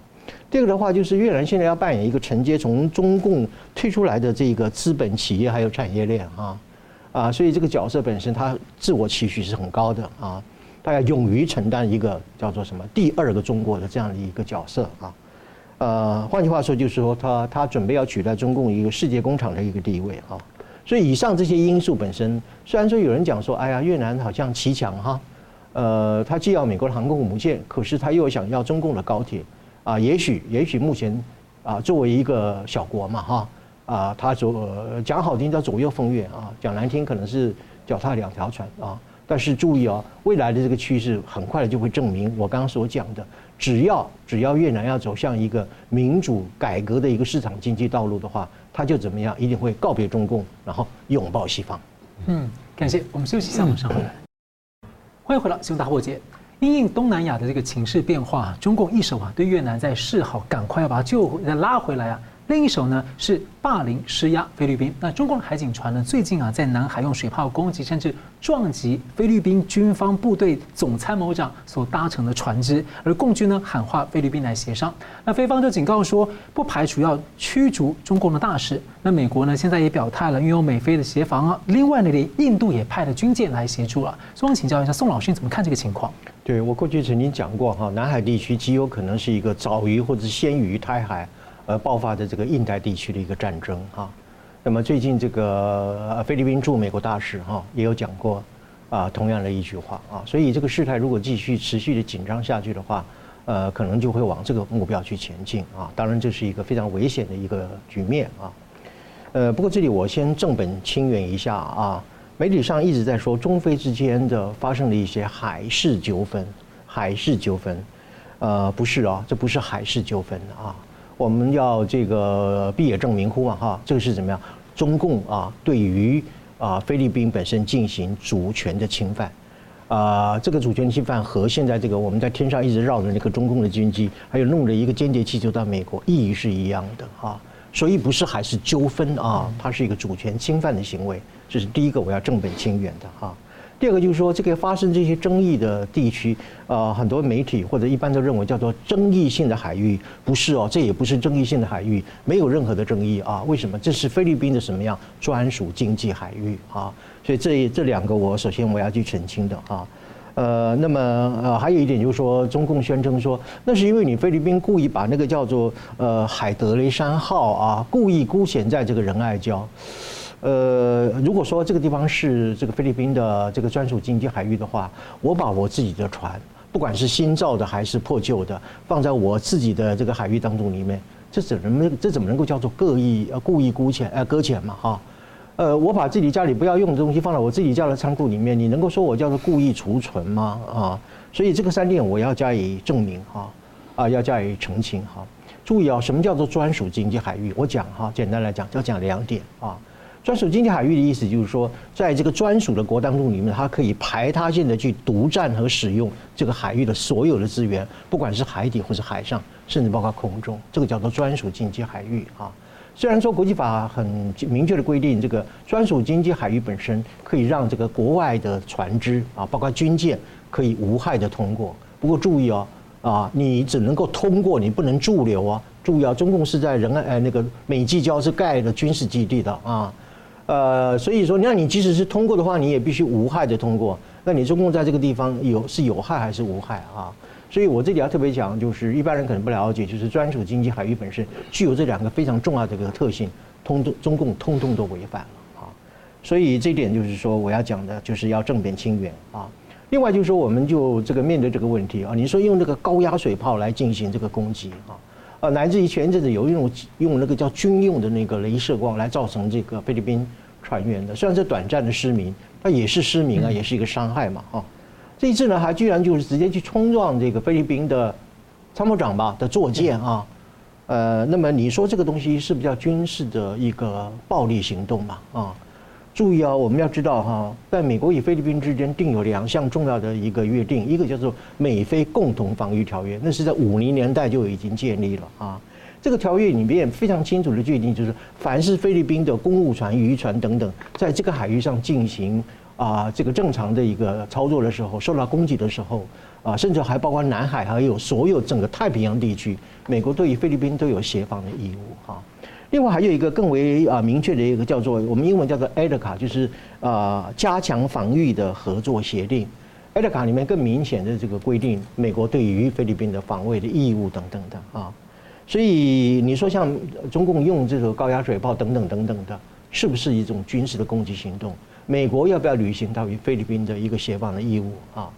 第二个的话，就是越南现在要扮演一个承接从中共退出来的这个资本企业还有产业链啊啊，所以这个角色本身他自我期许是很高的啊，他要勇于承担一个叫做什么第二个中国的这样的一个角色啊。呃，换句话说，就是说他他准备要取代中共一个世界工厂的一个地位啊，所以以上这些因素本身，虽然说有人讲说，哎呀，越南好像奇强哈，呃，他既要美国的航空母舰，可是他又想要中共的高铁啊，也许也许目前啊，作为一个小国嘛哈，啊，他左讲好听叫左右逢源啊，讲难听可能是脚踏两条船啊，但是注意啊，未来的这个趋势很快的就会证明我刚刚所讲的。只要只要越南要走向一个民主改革的一个市场经济道路的话，他就怎么样，一定会告别中共，然后拥抱西方。嗯，感谢我们休息一下，马上回来。欢迎回到《新闻大破解》。因应东南亚的这个情势变化，中共一手啊对越南在示好，赶快要把它救拉回来啊。另一手呢是霸凌施压菲律宾。那中共海警船呢最近啊在南海用水炮攻击，甚至撞击菲律宾军方部队总参谋长所搭乘的船只，而共军呢喊话菲律宾来协商。那菲方就警告说不排除要驱逐中共的大使。那美国呢现在也表态了，运用美菲的协防啊。另外呢连印度也派了军舰来协助了。所以请教一下宋老师，你怎么看这个情况？对，我过去曾经讲过哈，南海地区极有可能是一个早于或者先于台海。而爆发的这个印太地区的一个战争哈，那么最近这个菲律宾驻美国大使哈也有讲过啊同样的一句话啊，所以这个事态如果继续持续的紧张下去的话，呃，可能就会往这个目标去前进啊。当然这是一个非常危险的一个局面啊。呃，不过这里我先正本清源一下啊，媒体上一直在说中菲之间的发生了一些海事纠纷，海事纠纷，呃，不是啊，这不是海事纠纷啊，我们要这个必也正名乎嘛哈，这个是怎么样？中共啊，对于啊菲律宾本身进行主权的侵犯。啊、这个主权侵犯和现在这个我们在天上一直绕着那个中共的军机，还有弄了一个间谍气球到美国，意义是一样的哈。所以不是还是纠纷啊，它是一个主权侵犯的行为，这是第一个我要正本清源的哈。第二个就是说，这个发生这些争议的地区，啊，很多媒体或者一般都认为叫做争议性的海域，不是哦，这也不是争议性的海域，没有任何的争议啊。为什么？这是菲律宾的什么样专属经济海域啊？所以这这两个我首先我要去澄清的啊。呃，那么呃，还有一点就是说，中共宣称说，那是因为你菲律宾故意把那个叫做呃海德雷山号啊，故意搁浅在这个仁爱礁。呃，如果说这个地方是这个菲律宾的这个专属经济海域的话，我把我自己的船，不管是新造的还是破旧的，放在我自己的这个海域当中里面，这怎么这怎么能够叫做故意呃故意搁浅呃搁浅嘛哈？呃，我把自己家里不要用的东西放在我自己家的仓库里面，你能够说我叫做故意储存吗？啊，所以这个三点我要加以证明哈，啊，要加以澄清哈。注意啊，什么叫做专属经济海域？我讲哈，简单来讲，要讲两点啊。专属经济海域的意思就是说，在这个专属的国当中里面，它可以排他性的去独占和使用这个海域的所有的资源，不管是海底或是海上，甚至包括空中，这个叫做专属经济海域啊。虽然说国际法很明确的规定，这个专属经济海域本身可以让这个国外的船只啊，包括军舰可以无害的通过。不过注意哦，啊，你只能够通过，你不能驻留啊。注意啊，中共是在仁爱呃那个美济礁是盖的军事基地的啊。呃，所以说，那你即使是通过的话，你也必须无害的通过。那你中共在这个地方有是有害还是无害啊？所以我这里要特别讲，就是一般人可能不了解，就是专属经济海域本身具有这两个非常重要的一个特性，通通中共通通都违反了啊。所以这一点就是说，我要讲的就是要正本清源啊。另外就是说，我们就这个面对这个问题啊，你说用这个高压水炮来进行这个攻击啊。啊，乃至于前一阵子有一种用那个叫军用的那个镭射光来造成这个菲律宾船员的，虽然是短暂的失明，那也是失明啊，也是一个伤害嘛，哈。这一次呢，还居然就是直接去冲撞这个菲律宾的参谋长吧的座舰啊，呃，那么你说这个东西是不是叫军事的一个暴力行动嘛？啊？注意啊，我们要知道哈，在美国与菲律宾之间订有两项重要的一个约定，一个叫做美菲共同防御条约，那是在五零年代就已经建立了啊。这个条约里面非常清楚的确定，就是凡是菲律宾的公务船、渔船等等，在这个海域上进行啊这个正常的一个操作的时候，受到攻击的时候啊，甚至还包括南海，还有所有整个太平洋地区，美国对于菲律宾都有协防的义务哈。另外还有一个更为啊明确的一个叫做我们英文叫做 ALECA，就是啊加强防御的合作协定。ALECA 里面更明显的这个规定，美国对于菲律宾的防卫的义务等等的啊。所以你说像中共用这个高压水炮等等等等的，是不是一种军事的攻击行动？美国要不要履行到与菲律宾的一个协防的义务啊？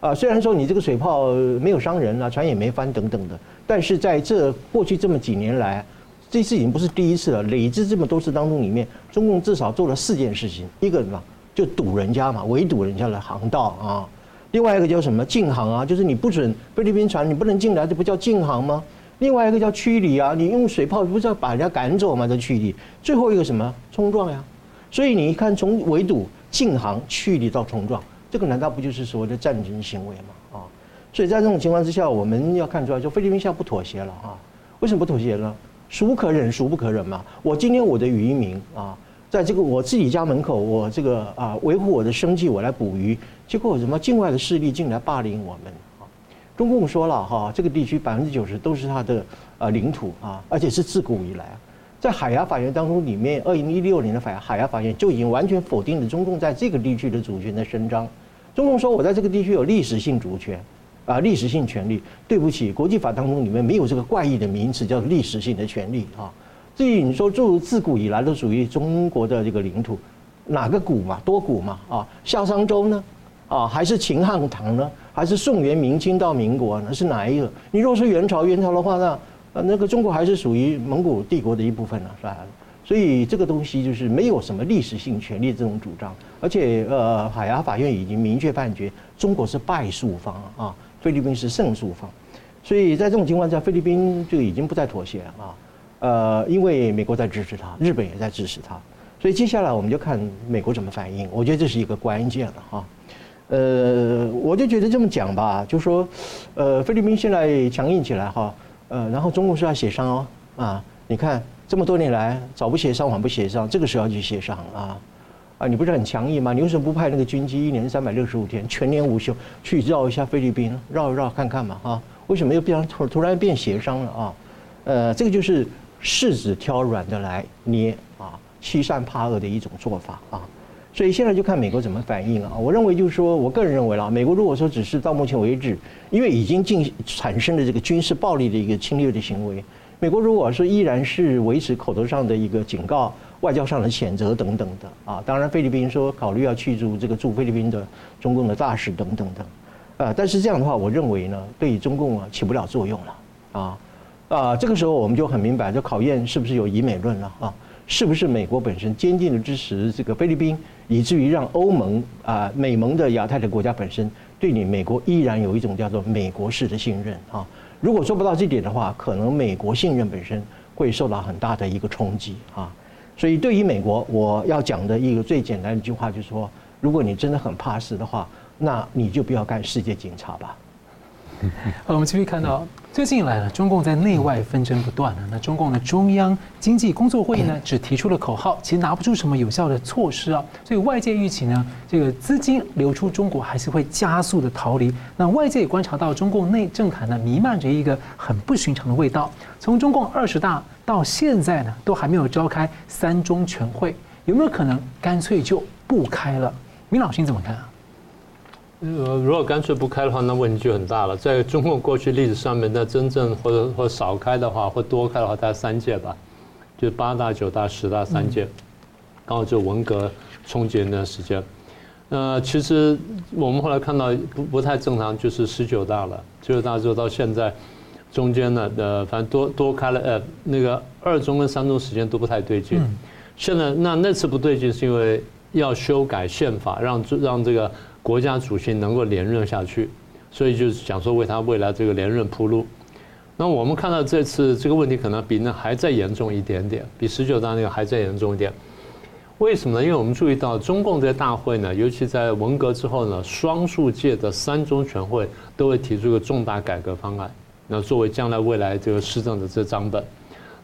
啊，虽然说你这个水炮没有伤人啊，船也没翻等等的，但是在这过去这么几年来。这次已经不是第一次了，累积这么多次当中，里面中共至少做了四件事情。一个什么，就堵人家嘛，围堵人家的航道啊。另外一个叫什么禁航啊，就是你不准菲律宾船你不能进来，这不叫禁航吗？另外一个叫驱离啊，你用水炮不是要把人家赶走吗？这驱离。最后一个什么冲撞呀？所以你一看从围堵、禁航、驱离到冲撞，这个难道不就是所谓的战争行为吗？啊，所以在这种情况之下，我们要看出来，就菲律宾现在不妥协了啊。为什么不妥协呢？孰可忍，孰不可忍嘛？我今天我的渔民啊，在这个我自己家门口，我这个啊维护我的生计，我来捕鱼，结果什么境外的势力进来霸凌我们啊？中共说了哈，这个地区百分之九十都是他的啊领土啊，而且是自古以来，在海牙法院当中，里面二零一六年的海海牙法院就已经完全否定了中共在这个地区的主权的伸张。中共说我在这个地区有历史性主权。啊，历史性权利，对不起，国际法当中里面没有这个怪异的名词叫历史性的权利啊。至于你说，就自古以来都属于中国的这个领土，哪个古嘛，多古嘛啊？夏商周呢？啊，还是秦汉唐呢？还是宋元明清到民国呢？是哪一个？你若是元朝，元朝的话，那呃那个中国还是属于蒙古帝国的一部分呢，是吧？所以这个东西就是没有什么历史性权利这种主张，而且呃，海牙法院已经明确判决中国是败诉方啊，菲律宾是胜诉方，所以在这种情况下，菲律宾就已经不再妥协了啊，呃，因为美国在支持他，日本也在支持他，所以接下来我们就看美国怎么反应，我觉得这是一个关键了哈，呃，我就觉得这么讲吧，就说，呃，菲律宾现在强硬起来哈，呃，然后中共是要协商哦，啊，你看。这么多年来，早不协商，晚不协商，这个时候要去协商啊！啊，你不是很强硬吗？你为什么不派那个军机，一年三百六十五天，全年无休，去绕一下菲律宾，绕一绕看看嘛？啊，为什么又变突突然变协商了啊？呃，这个就是柿子挑软的来捏啊，欺善怕恶的一种做法啊！所以现在就看美国怎么反应啊！我认为就是说，我个人认为啦，美国如果说只是到目前为止，因为已经进产生了这个军事暴力的一个侵略的行为。美国如果说依然是维持口头上的一个警告、外交上的谴责等等的啊，当然菲律宾说考虑要驱逐这个驻菲律宾的中共的大使等等等，呃，但是这样的话，我认为呢，对于中共啊起不了作用了啊啊，这个时候我们就很明白，这考验是不是有以美论了啊？是不是美国本身坚定的支持这个菲律宾，以至于让欧盟啊、美盟的亚太的国家本身对你美国依然有一种叫做美国式的信任啊？如果做不到这点的话，可能美国信任本身会受到很大的一个冲击啊。所以对于美国，我要讲的一个最简单一句话就是说：如果你真的很怕事的话，那你就不要干世界警察吧。好，我们继续看到。最近以来呢，中共在内外纷争不断了。那中共的中央经济工作会议呢，只提出了口号，其实拿不出什么有效的措施啊。所以外界预期呢，这个资金流出中国还是会加速的逃离。那外界也观察到，中共内政坛呢，弥漫着一个很不寻常的味道。从中共二十大到现在呢，都还没有召开三中全会，有没有可能干脆就不开了？明老师你怎么看啊？呃，如果干脆不开的话，那问题就很大了。在中国过去历史上面，那真正或者 或少开的话，或多开的话，大概三届吧，就八大、九大、十大三届，刚好就文革冲击那段时间。那其实我们后来看到不不太正常，就是十九大了。十九大之后到现在，中间呢，呃，反正多多开了，呃，那个二中跟三中时间都不太对劲。现在那那次不对劲，是因为要修改宪法，让让这个。国家主席能够连任下去，所以就是想说为他未来这个连任铺路。那我们看到这次这个问题可能比那还再严重一点点，比十九大那个还再严重一点。为什么呢？因为我们注意到中共这个大会呢，尤其在文革之后呢，双数届的三中全会都会提出一个重大改革方案，那作为将来未来这个施政的这张本。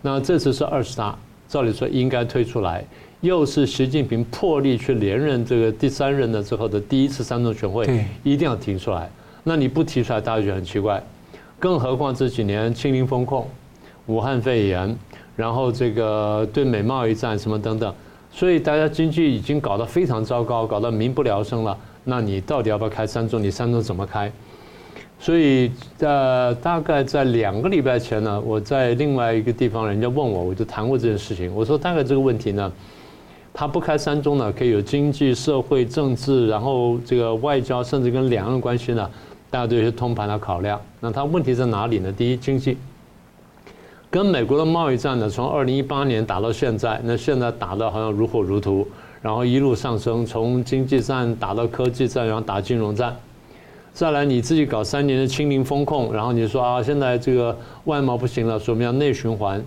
那这次是二十大，照理说应该推出来。又是习近平破例去连任这个第三任的之后的第一次三中全会，一定要提出来。那你不提出来，大家觉得很奇怪。更何况这几年清零风控、武汉肺炎，然后这个对美贸易战什么等等，所以大家经济已经搞得非常糟糕，搞得民不聊生了。那你到底要不要开三中？你三中怎么开？所以呃，大概在两个礼拜前呢，我在另外一个地方，人家问我，我就谈过这件事情。我说大概这个问题呢。他不开三中呢，可以有经济、社会、政治，然后这个外交，甚至跟两岸关系呢，大家都有些通盘的考量。那他问题在哪里呢？第一，经济，跟美国的贸易战呢，从二零一八年打到现在，那现在打得好像如火如荼，然后一路上升，从经济战打到科技战，然后打金融战。再来你自己搞三年的清零风控，然后你说啊，现在这个外贸不行了，说我们要内循环。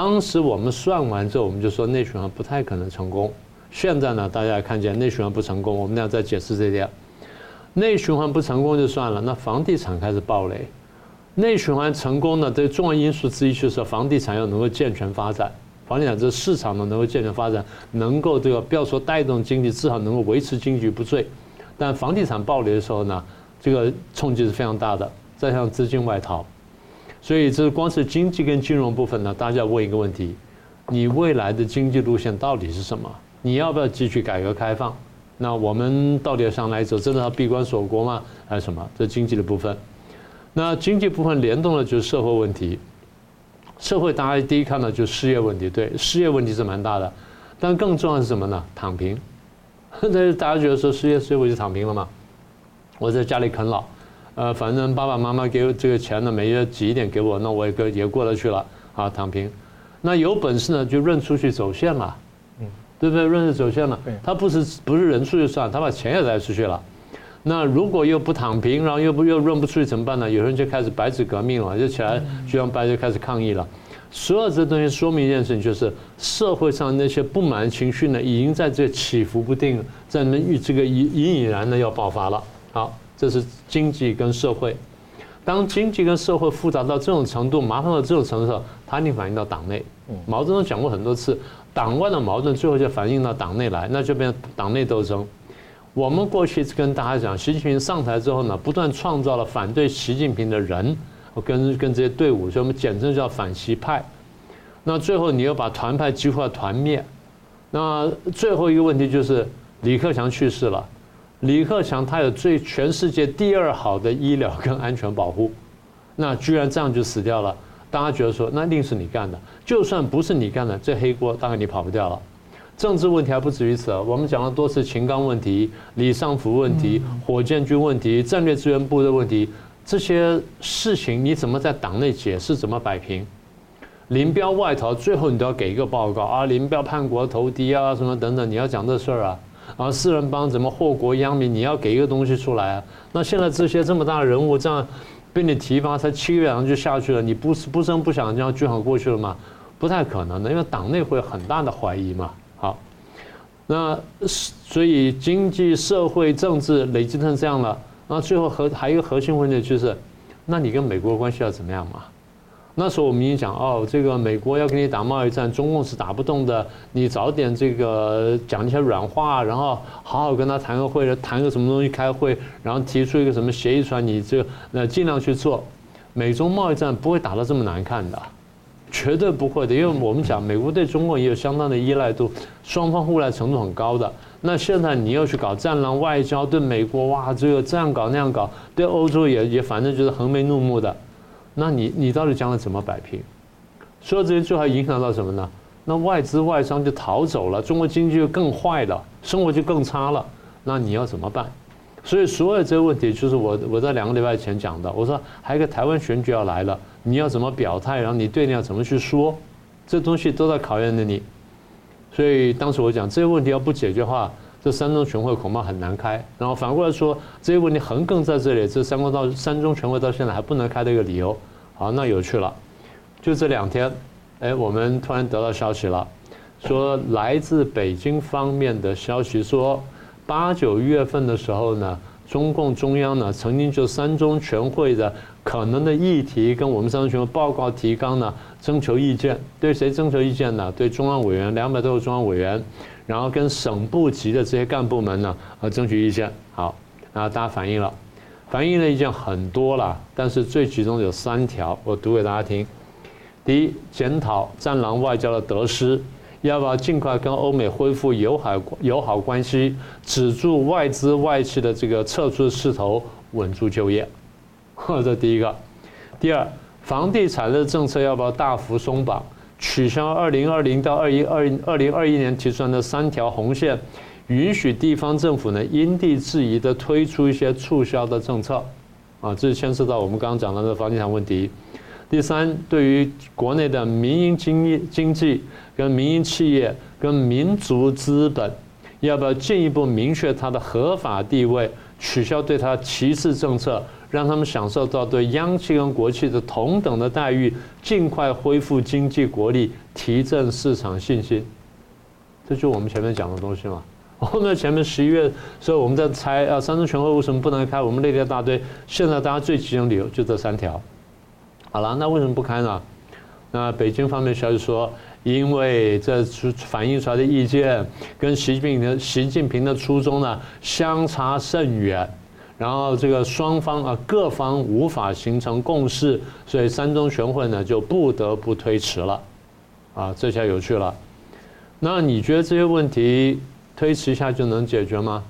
当时我们算完之后，我们就说内循环不太可能成功。现在呢，大家也看见内循环不成功，我们俩在解释这点。内循环不成功就算了，那房地产开始暴雷。内循环成功呢，这重要因素之一就是房地产要能够健全发展，房地产这市场呢能够健全发展，能够这个不要说带动经济，至少能够维持经济不坠。但房地产暴雷的时候呢，这个冲击是非常大的，再加上资金外逃。所以，这光是经济跟金融部分呢，大家要问一个问题：你未来的经济路线到底是什么？你要不要继续改革开放？那我们到底要向哪走？真的要闭关锁国吗？还是什么？这经济的部分。那经济部分联动的就是社会问题。社会大家第一看到就是失业问题，对，失业问题是蛮大的。但更重要的是什么呢？躺平。这 大家觉得说失业，失业我就躺平了吗？我在家里啃老。呃，反正爸爸妈妈给我这个钱呢，每月挤一点给我，那我也也过得去了啊，躺平。那有本事呢就认出去走线了，嗯，对不对？认出走线了，他不是不是人出去算，他把钱也带出去了。那如果又不躺平，然后又不又认不出去怎么办呢？有人就开始白纸革命了，就起来就让白就开始抗议了。所有这东西说明一件事情，就是社会上那些不满情绪呢，已经在这起伏不定，在那与这个隐隐隐然的要爆发了。好，这是经济跟社会。当经济跟社会复杂到这种程度，麻烦到这种程度的时候，它一定反映到党内。毛泽东讲过很多次，党外的矛盾最后就反映到党内来，那就变成党内斗争。我们过去跟大家讲，习近平上台之后呢，不断创造了反对习近平的人。跟跟这些队伍，所以我们简称叫反习派。那最后你又把团派几乎要团灭。那最后一个问题就是李克强去世了。李克强他有最全世界第二好的医疗跟安全保护，那居然这样就死掉了。大家觉得说那一定是你干的，就算不是你干的，这黑锅大概你跑不掉了。政治问题还不止于此，我们讲了多次秦刚问题、李尚福问题、火箭军问题、战略资源部的问题。这些事情你怎么在党内解释？怎么摆平？林彪外逃，最后你都要给一个报告啊！林彪叛国投敌啊，什么等等，你要讲这事儿啊！啊，四人帮怎么祸国殃民？你要给一个东西出来啊！那现在这些这么大的人物这样被你提拔，才七个月就下去了，你不不声不响这样就好过去了吗？不太可能的，因为党内会有很大的怀疑嘛。好，那所以经济社会政治累积成这样了。那最后核还有一个核心问题就是，那你跟美国关系要怎么样嘛？那时候我们已经讲哦，这个美国要跟你打贸易战，中共是打不动的。你早点这个讲一些软话，然后好好跟他谈个会，谈个什么东西开会，然后提出一个什么协议出来，你就那尽量去做。美中贸易战不会打得这么难看的，绝对不会的，因为我们讲美国对中国也有相当的依赖度，双方互赖程度很高的。那现在你又去搞战狼外交，对美国哇，这个这样搞那样搞，对欧洲也也反正就是横眉怒目的，那你你到底将来怎么摆平？所有这些最后影响到什么呢？那外资外商就逃走了，中国经济就更坏了，生活就更差了，那你要怎么办？所以所有这些问题就是我我在两个礼拜前讲的，我说还有一个台湾选举要来了，你要怎么表态，然后你对你要怎么去说，这东西都在考验着你。所以当时我讲，这些问题要不解决的话，这三中全会恐怕很难开。然后反过来说，这些问题横亘在这里，这三公到三中全会到现在还不能开的一个理由。好，那有趣了，就这两天，哎，我们突然得到消息了，说来自北京方面的消息说，八九月份的时候呢，中共中央呢曾经就三中全会的可能的议题跟我们三中全会报告提纲呢。征求意见，对谁征求意见呢？对中央委员两百多个中央委员，然后跟省部级的这些干部们呢，呃，征求意见。好，然后大家反映了，反映的意见很多了，但是最集中有三条，我读给大家听。第一，检讨战狼外交的得失，要不要尽快跟欧美恢复友好友好关系，止住外资外企的这个撤出势头，稳住就业。这第一个。第二。房地产的政策要不要大幅松绑？取消二零二零到二一二二零二一年提出来的三条红线，允许地方政府呢因地制宜的推出一些促销的政策，啊，这牵涉到我们刚刚讲到的房地产问题。第三，对于国内的民营经济、经济跟民营企业跟民族资本，要不要进一步明确它的合法地位，取消对它歧视政策？让他们享受到对央企跟国企的同等的待遇，尽快恢复经济国力，提振市场信心。这就我们前面讲的东西嘛。我们前面十一月，所以我们在猜啊，三中全会为什么不能开？我们列了一大堆。现在大家最集中理由就这三条。好了，那为什么不开呢？那北京方面消息说，因为这反映出来的意见跟习近平的习近平的初衷呢相差甚远。然后这个双方啊，各方无法形成共识，所以三中全会呢就不得不推迟了，啊，这下有趣了。那你觉得这些问题推迟一下就能解决吗？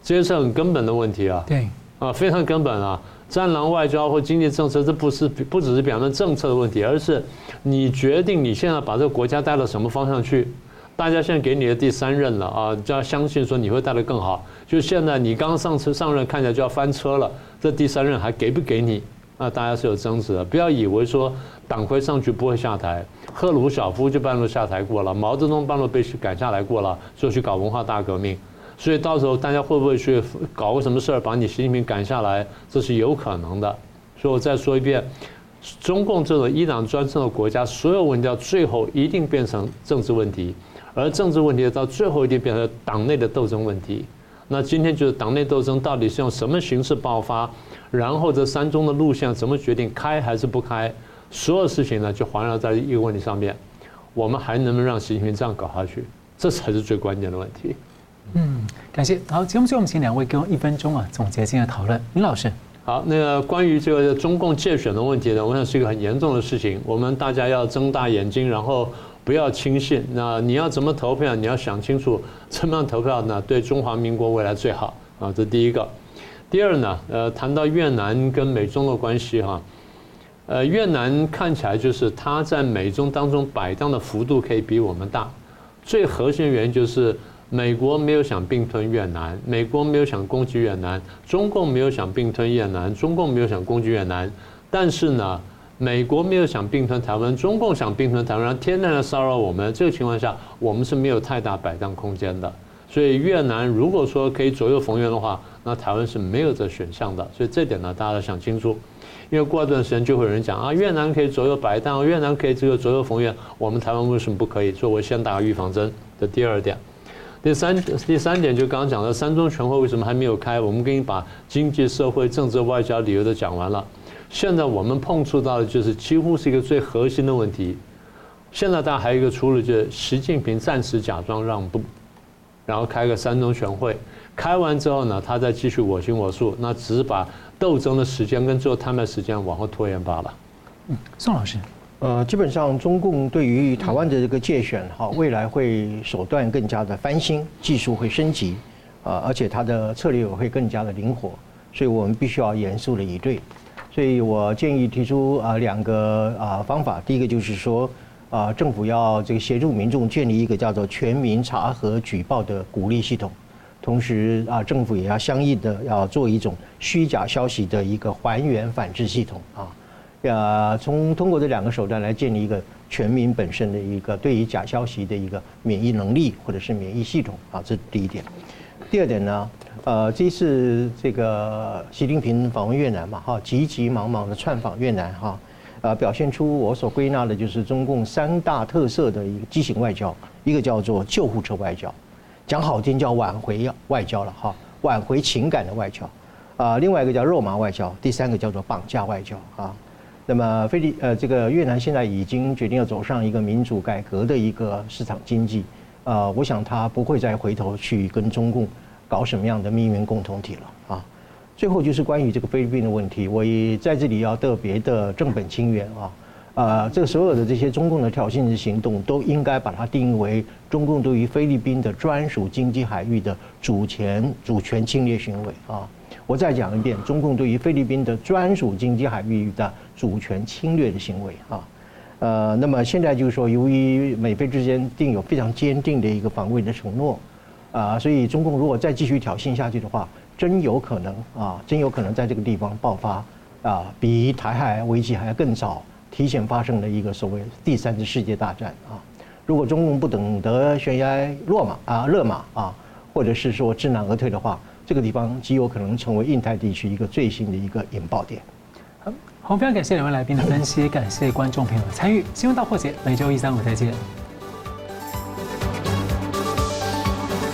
这些是很根本的问题啊。对。啊，非常根本啊！战狼外交或经济政策，这不是不只是表面政策的问题，而是你决定你现在把这个国家带到什么方向去。大家现在给你的第三任了啊，就要相信说你会带得更好。就现在你刚上车上任，看起来就要翻车了，这第三任还给不给你？那大家是有争执的。不要以为说党魁上去不会下台，赫鲁晓夫就半路下台过了，毛泽东半路被赶下来过了，就去搞文化大革命。所以到时候大家会不会去搞个什么事儿，把你习近平赶下来，这是有可能的。所以我再说一遍，中共这种一党专政的国家，所有问题到最后一定变成政治问题，而政治问题到最后一定变成党内的斗争问题。那今天就是党内斗争到底是用什么形式爆发，然后这三中的路线怎么决定开还是不开，所有事情呢就环绕在一个问题上面：我们还能不能让习近平这样搞下去？这才是最关键的问题。嗯，感谢。好，节目最后我们请两位给我一分钟啊总结今天的讨论。林老师，好，那个关于这个中共借选的问题呢，我想是一个很严重的事情，我们大家要睁大眼睛，然后不要轻信。那你要怎么投票？你要想清楚，怎么样投票呢？对中华民国未来最好啊，这第一个。第二呢，呃，谈到越南跟美中的关系哈，呃，越南看起来就是它在美中当中摆荡的幅度可以比我们大，最核心的原因就是。美国没有想并吞越南，美国没有想攻击越南，中共没有想并吞越南，中共没有想攻击越南。但是呢，美国没有想并吞台湾，中共想并吞台湾，天天的骚扰我们。这个情况下，我们是没有太大摆荡空间的。所以越南如果说可以左右逢源的话，那台湾是没有这选项的。所以这点呢，大家要想清楚。因为过一段时间就会有人讲啊，越南可以左右摆荡，越南可以这个左右逢源，我们台湾为什么不可以？所以，我先打个预防针的第二点。第三第三点就刚刚讲的三中全会为什么还没有开？我们给你把经济社会政治外交理由都讲完了。现在我们碰触到的就是几乎是一个最核心的问题。现在大家还有一个出路，就是习近平暂时假装让步，然后开个三中全会，开完之后呢，他再继续我行我素，那只是把斗争的时间跟最后谈判时间往后拖延罢了。嗯，宋老师。呃，基本上中共对于台湾的这个界选哈，未来会手段更加的翻新，技术会升级，啊，而且它的策略会更加的灵活，所以我们必须要严肃的以对。所以我建议提出啊两个啊方法，第一个就是说啊，政府要这个协助民众建立一个叫做全民查核举报的鼓励系统，同时啊，政府也要相应的要做一种虚假消息的一个还原反制系统啊。呃，从通过这两个手段来建立一个全民本身的一个对于假消息的一个免疫能力或者是免疫系统啊，这是第一点。第二点呢，呃，这次这个习近平访问越南嘛，哈，急急忙忙的窜访越南哈，呃，表现出我所归纳的就是中共三大特色的一个畸形外交，一个叫做救护车外交，讲好听叫挽回外交了哈，挽回情感的外交，啊，另外一个叫肉麻外交，第三个叫做绑架外交啊。那么，菲律呃，这个越南现在已经决定要走上一个民主改革的一个市场经济，呃，我想他不会再回头去跟中共搞什么样的命运共同体了啊。最后就是关于这个菲律宾的问题，我也在这里要特别的正本清源啊，呃，这个所有的这些中共的挑衅的行动都应该把它定义为中共对于菲律宾的专属经济海域的主权主权侵略行为啊。我再讲一遍，中共对于菲律宾的专属经济海域的主权侵略的行为啊，呃，那么现在就是说，由于美菲之间定有非常坚定的一个防卫的承诺，啊，所以中共如果再继续挑衅下去的话，真有可能啊，真有可能在这个地方爆发啊，比台海危机还要更早提前发生的一个所谓第三次世界大战啊。如果中共不懂得悬崖落马啊，勒马啊，或者是说知难而退的话。这个地方极有可能成为印太地区一个最新的一个引爆点。好，好，非常感谢两位来宾的分析，感谢观众朋友的参与。新闻大破解，每周一、三、五再见。